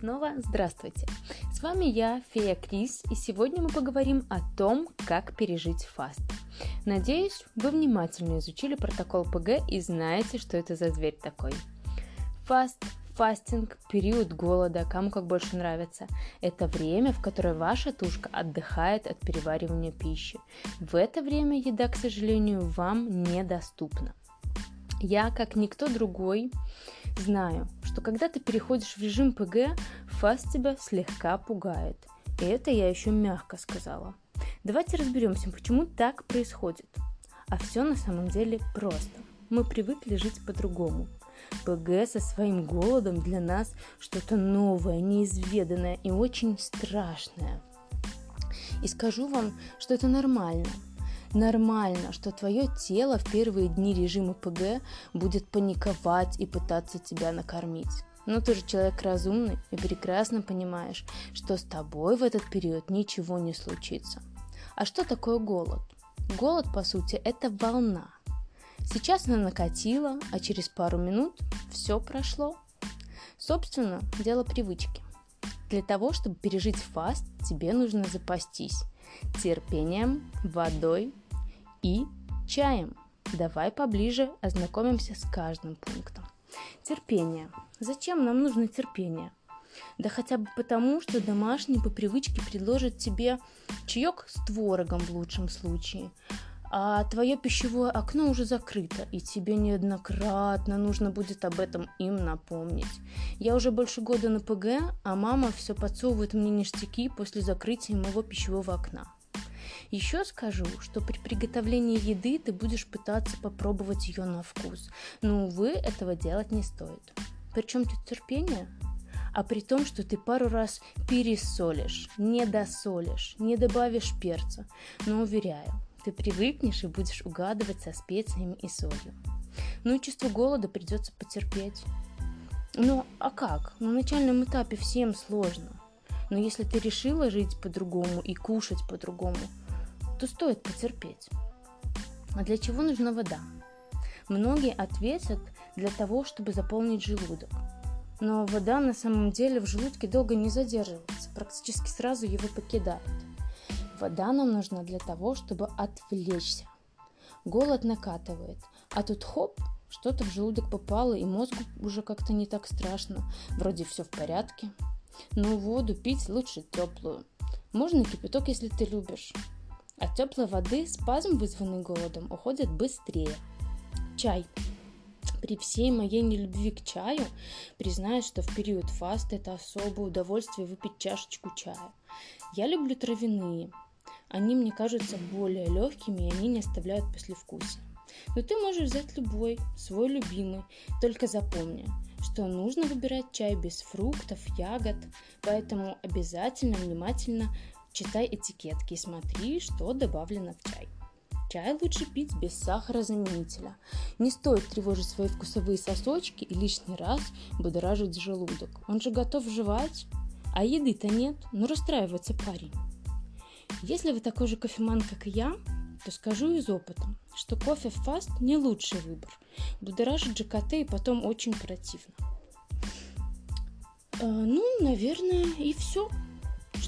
снова здравствуйте! С вами я, Фея Крис, и сегодня мы поговорим о том, как пережить фаст. Надеюсь, вы внимательно изучили протокол ПГ и знаете, что это за зверь такой. Фаст, фастинг, период голода, кому как больше нравится. Это время, в которое ваша тушка отдыхает от переваривания пищи. В это время еда, к сожалению, вам недоступна. Я, как никто другой, знаю, что когда ты переходишь в режим ПГ, фаст тебя слегка пугает. И это я еще мягко сказала. Давайте разберемся, почему так происходит. А все на самом деле просто. Мы привыкли жить по-другому. ПГ со своим голодом для нас что-то новое, неизведанное и очень страшное. И скажу вам, что это нормально – Нормально, что твое тело в первые дни режима ПГ будет паниковать и пытаться тебя накормить. Но ты же человек разумный и прекрасно понимаешь, что с тобой в этот период ничего не случится. А что такое голод? Голод, по сути, это волна. Сейчас она накатила, а через пару минут все прошло. Собственно, дело привычки. Для того, чтобы пережить фаст, тебе нужно запастись терпением, водой и чаем. Давай поближе ознакомимся с каждым пунктом. Терпение. Зачем нам нужно терпение? Да хотя бы потому, что домашний по привычке предложит тебе чаек с творогом в лучшем случае, а твое пищевое окно уже закрыто, и тебе неоднократно нужно будет об этом им напомнить. Я уже больше года на ПГ, а мама все подсовывает мне ништяки после закрытия моего пищевого окна. Еще скажу, что при приготовлении еды ты будешь пытаться попробовать ее на вкус, но, увы, этого делать не стоит. Причем тут терпение? А при том, что ты пару раз пересолишь, не досолишь, не добавишь перца. Но уверяю, ты привыкнешь и будешь угадывать со специями и солью. Ну и чувство голода придется потерпеть. Ну а как? На начальном этапе всем сложно. Но если ты решила жить по-другому и кушать по-другому, то стоит потерпеть. А для чего нужна вода? Многие ответят для того, чтобы заполнить желудок. Но вода на самом деле в желудке долго не задерживается, практически сразу его покидает. Вода нам нужна для того, чтобы отвлечься. Голод накатывает, а тут хоп, что-то в желудок попало, и мозгу уже как-то не так страшно. Вроде все в порядке. Но воду пить лучше теплую. Можно кипяток, если ты любишь. От теплой воды спазм, вызванный голодом, уходит быстрее. Чай. При всей моей нелюбви к чаю признаюсь, что в период фаста это особое удовольствие выпить чашечку чая. Я люблю травяные. Они мне кажутся более легкими и они не оставляют послевкусия. Но ты можешь взять любой, свой любимый. Только запомни, что нужно выбирать чай без фруктов, ягод, поэтому обязательно внимательно Читай этикетки и смотри, что добавлено в чай. Чай лучше пить без сахарозаменителя. Не стоит тревожить свои вкусовые сосочки и лишний раз будоражить желудок. Он же готов жевать, а еды-то нет, но расстраивается парень. Если вы такой же кофеман, как и я, то скажу из опыта, что кофе фаст не лучший выбор. Будоражит ЖКТ и потом очень противно. Э, ну, наверное, и все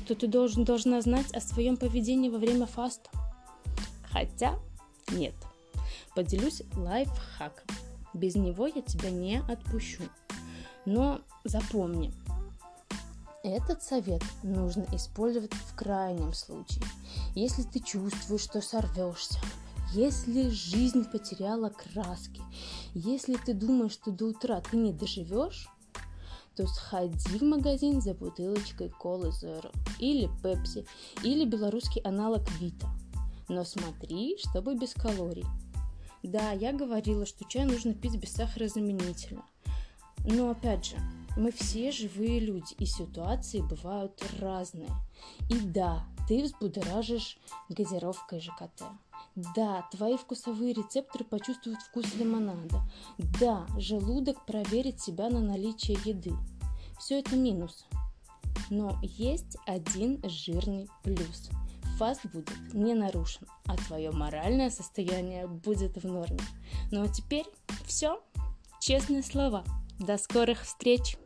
что ты должен, должна знать о своем поведении во время фаста. Хотя нет. Поделюсь лайфхаком. Без него я тебя не отпущу. Но запомни, этот совет нужно использовать в крайнем случае. Если ты чувствуешь, что сорвешься, если жизнь потеряла краски, если ты думаешь, что до утра ты не доживешь, то сходи в магазин за бутылочкой колы Zero или Пепси или белорусский аналог Вита. Но смотри, чтобы без калорий. Да, я говорила, что чай нужно пить без сахарозаменителя. Но опять же, мы все живые люди, и ситуации бывают разные. И да, ты взбудоражишь газировкой ЖКТ. Да, твои вкусовые рецепторы почувствуют вкус лимонада. Да, желудок проверит себя на наличие еды. Все это минус. Но есть один жирный плюс. Фаст будет не нарушен, а твое моральное состояние будет в норме. Ну а теперь все. Честные слова. До скорых встреч!